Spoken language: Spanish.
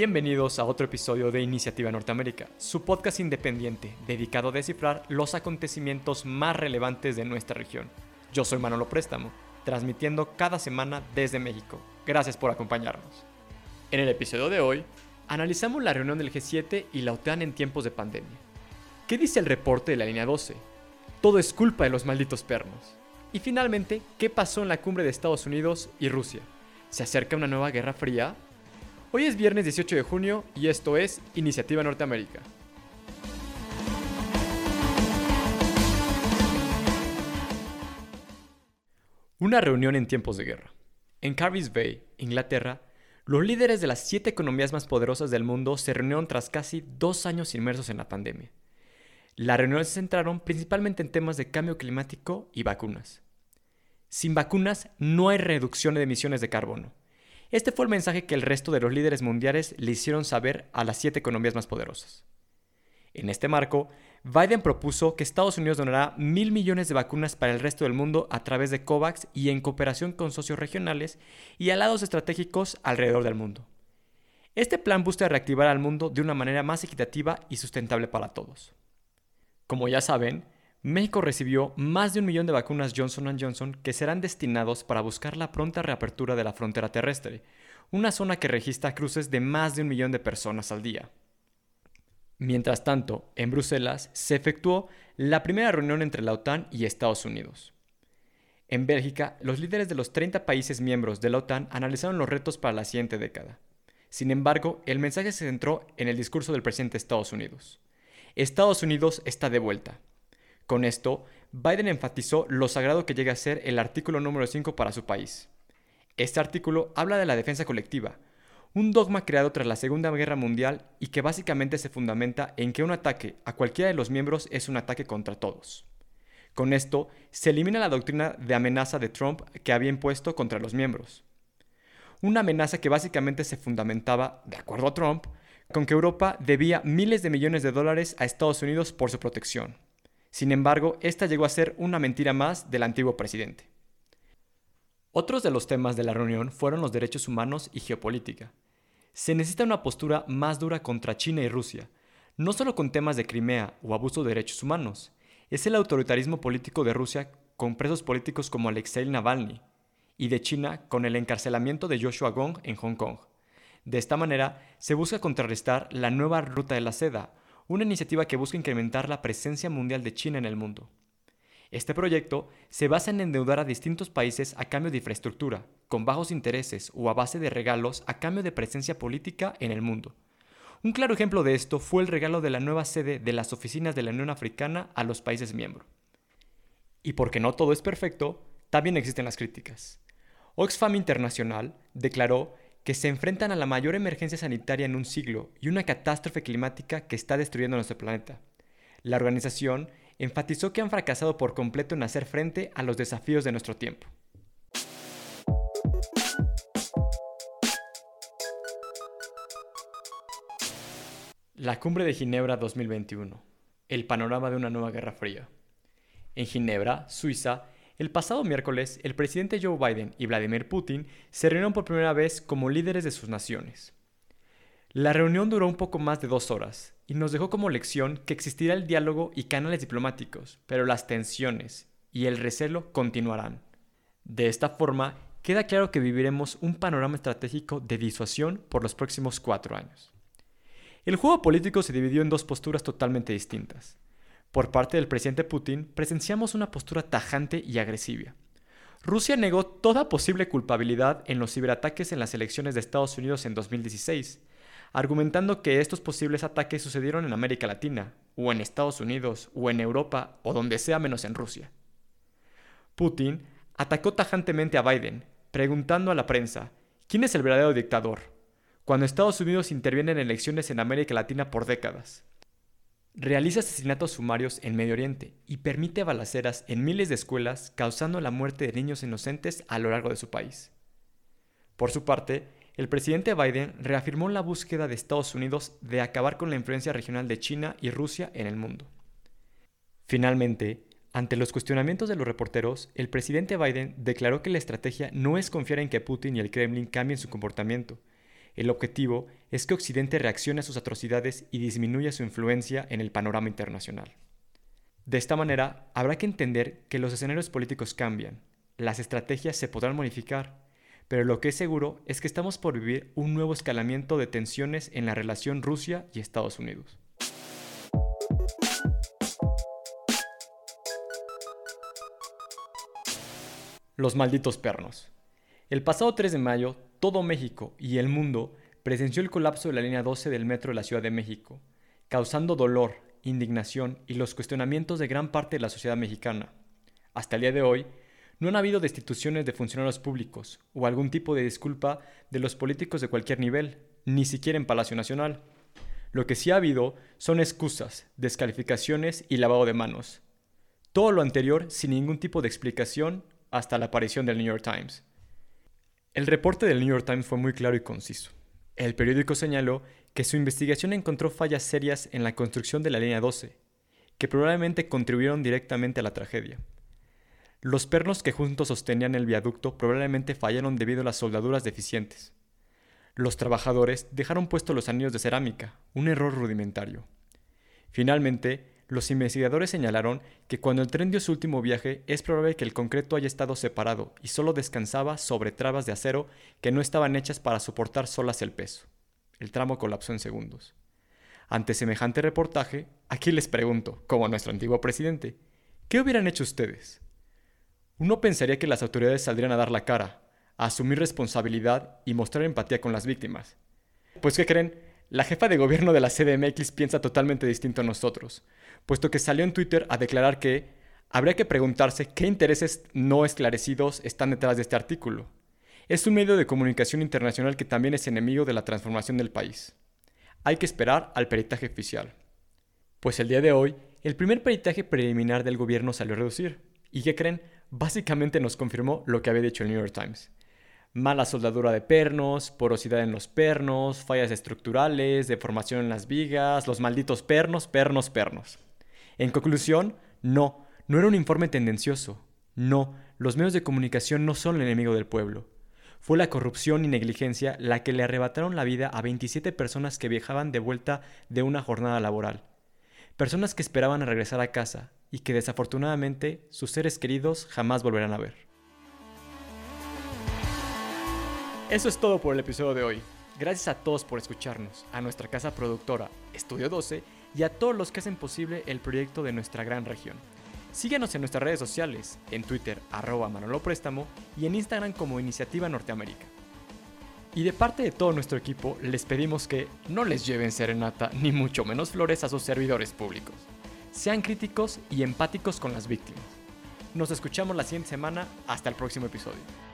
Bienvenidos a otro episodio de Iniciativa Norteamérica, su podcast independiente dedicado a descifrar los acontecimientos más relevantes de nuestra región. Yo soy Manolo Préstamo, transmitiendo cada semana desde México. Gracias por acompañarnos. En el episodio de hoy, analizamos la reunión del G7 y la OTAN en tiempos de pandemia. ¿Qué dice el reporte de la línea 12? Todo es culpa de los malditos pernos. Y finalmente, ¿qué pasó en la cumbre de Estados Unidos y Rusia? ¿Se acerca una nueva guerra fría? Hoy es viernes 18 de junio y esto es Iniciativa Norteamérica. Una reunión en tiempos de guerra. En Carvis Bay, Inglaterra, los líderes de las siete economías más poderosas del mundo se reunieron tras casi dos años inmersos en la pandemia. Las reuniones se centraron principalmente en temas de cambio climático y vacunas. Sin vacunas no hay reducción de emisiones de carbono. Este fue el mensaje que el resto de los líderes mundiales le hicieron saber a las siete economías más poderosas. En este marco, Biden propuso que Estados Unidos donará mil millones de vacunas para el resto del mundo a través de COVAX y en cooperación con socios regionales y aliados estratégicos alrededor del mundo. Este plan busca reactivar al mundo de una manera más equitativa y sustentable para todos. Como ya saben, México recibió más de un millón de vacunas Johnson Johnson que serán destinados para buscar la pronta reapertura de la frontera terrestre, una zona que registra cruces de más de un millón de personas al día. Mientras tanto, en Bruselas se efectuó la primera reunión entre la OTAN y Estados Unidos. En Bélgica, los líderes de los 30 países miembros de la OTAN analizaron los retos para la siguiente década. Sin embargo, el mensaje se centró en el discurso del presidente de Estados Unidos. Estados Unidos está de vuelta, con esto, Biden enfatizó lo sagrado que llega a ser el artículo número 5 para su país. Este artículo habla de la defensa colectiva, un dogma creado tras la Segunda Guerra Mundial y que básicamente se fundamenta en que un ataque a cualquiera de los miembros es un ataque contra todos. Con esto, se elimina la doctrina de amenaza de Trump que había impuesto contra los miembros. Una amenaza que básicamente se fundamentaba, de acuerdo a Trump, con que Europa debía miles de millones de dólares a Estados Unidos por su protección. Sin embargo, esta llegó a ser una mentira más del antiguo presidente. Otros de los temas de la reunión fueron los derechos humanos y geopolítica. Se necesita una postura más dura contra China y Rusia, no solo con temas de Crimea o abuso de derechos humanos, es el autoritarismo político de Rusia con presos políticos como Alexei Navalny, y de China con el encarcelamiento de Joshua Gong en Hong Kong. De esta manera, se busca contrarrestar la nueva ruta de la seda, una iniciativa que busca incrementar la presencia mundial de China en el mundo. Este proyecto se basa en endeudar a distintos países a cambio de infraestructura, con bajos intereses o a base de regalos a cambio de presencia política en el mundo. Un claro ejemplo de esto fue el regalo de la nueva sede de las oficinas de la Unión Africana a los países miembros. Y porque no todo es perfecto, también existen las críticas. Oxfam Internacional declaró que se enfrentan a la mayor emergencia sanitaria en un siglo y una catástrofe climática que está destruyendo nuestro planeta. La organización enfatizó que han fracasado por completo en hacer frente a los desafíos de nuestro tiempo. La Cumbre de Ginebra 2021. El panorama de una nueva guerra fría. En Ginebra, Suiza, el pasado miércoles, el presidente Joe Biden y Vladimir Putin se reunieron por primera vez como líderes de sus naciones. La reunión duró un poco más de dos horas y nos dejó como lección que existirá el diálogo y canales diplomáticos, pero las tensiones y el recelo continuarán. De esta forma, queda claro que viviremos un panorama estratégico de disuasión por los próximos cuatro años. El juego político se dividió en dos posturas totalmente distintas. Por parte del presidente Putin, presenciamos una postura tajante y agresiva. Rusia negó toda posible culpabilidad en los ciberataques en las elecciones de Estados Unidos en 2016, argumentando que estos posibles ataques sucedieron en América Latina, o en Estados Unidos, o en Europa, o donde sea menos en Rusia. Putin atacó tajantemente a Biden, preguntando a la prensa, ¿quién es el verdadero dictador? Cuando Estados Unidos interviene en elecciones en América Latina por décadas. Realiza asesinatos sumarios en Medio Oriente y permite balaceras en miles de escuelas causando la muerte de niños inocentes a lo largo de su país. Por su parte, el presidente Biden reafirmó la búsqueda de Estados Unidos de acabar con la influencia regional de China y Rusia en el mundo. Finalmente, ante los cuestionamientos de los reporteros, el presidente Biden declaró que la estrategia no es confiar en que Putin y el Kremlin cambien su comportamiento, El objetivo es que Occidente reaccione a sus atrocidades y disminuya su influencia en el panorama internacional. De esta manera, habrá que entender que los escenarios políticos cambian, las estrategias se podrán modificar, pero lo que es seguro es que estamos por vivir un nuevo escalamiento de tensiones en la relación Rusia y Estados Unidos. Los malditos pernos. El pasado 3 de mayo, todo México y el mundo presenció el colapso de la línea 12 del metro de la Ciudad de México, causando dolor, indignación y los cuestionamientos de gran parte de la sociedad mexicana. Hasta el día de hoy, no han habido destituciones de funcionarios públicos o algún tipo de disculpa de los políticos de cualquier nivel, ni siquiera en Palacio Nacional. Lo que sí ha habido son excusas, descalificaciones y lavado de manos. Todo lo anterior sin ningún tipo de explicación hasta la aparición del New York Times. El reporte del New York Times fue muy claro y conciso. El periódico señaló que su investigación encontró fallas serias en la construcción de la línea 12, que probablemente contribuyeron directamente a la tragedia. Los pernos que juntos sostenían el viaducto probablemente fallaron debido a las soldaduras deficientes. Los trabajadores dejaron puestos los anillos de cerámica, un error rudimentario. Finalmente, los investigadores señalaron que cuando el tren dio su último viaje es probable que el concreto haya estado separado y solo descansaba sobre trabas de acero que no estaban hechas para soportar solas el peso. El tramo colapsó en segundos. Ante semejante reportaje, aquí les pregunto, como a nuestro antiguo presidente, ¿qué hubieran hecho ustedes? Uno pensaría que las autoridades saldrían a dar la cara, a asumir responsabilidad y mostrar empatía con las víctimas. Pues ¿qué creen? La jefa de gobierno de la CDMX piensa totalmente distinto a nosotros, puesto que salió en Twitter a declarar que habría que preguntarse qué intereses no esclarecidos están detrás de este artículo. Es un medio de comunicación internacional que también es enemigo de la transformación del país. Hay que esperar al peritaje oficial. Pues el día de hoy, el primer peritaje preliminar del gobierno salió a reducir. ¿Y qué creen? básicamente nos confirmó lo que había dicho el New York Times. Mala soldadura de pernos, porosidad en los pernos, fallas estructurales, deformación en las vigas, los malditos pernos, pernos, pernos. En conclusión, no, no era un informe tendencioso. No, los medios de comunicación no son el enemigo del pueblo. Fue la corrupción y negligencia la que le arrebataron la vida a 27 personas que viajaban de vuelta de una jornada laboral. Personas que esperaban a regresar a casa, y que desafortunadamente sus seres queridos jamás volverán a ver. Eso es todo por el episodio de hoy. Gracias a todos por escucharnos, a nuestra casa productora Estudio 12 y a todos los que hacen posible el proyecto de nuestra gran región. Síguenos en nuestras redes sociales, en Twitter arroba Manolo Préstamo y en Instagram como Iniciativa Norteamérica. Y de parte de todo nuestro equipo les pedimos que no les lleven serenata ni mucho menos flores a sus servidores públicos. Sean críticos y empáticos con las víctimas. Nos escuchamos la siguiente semana. Hasta el próximo episodio.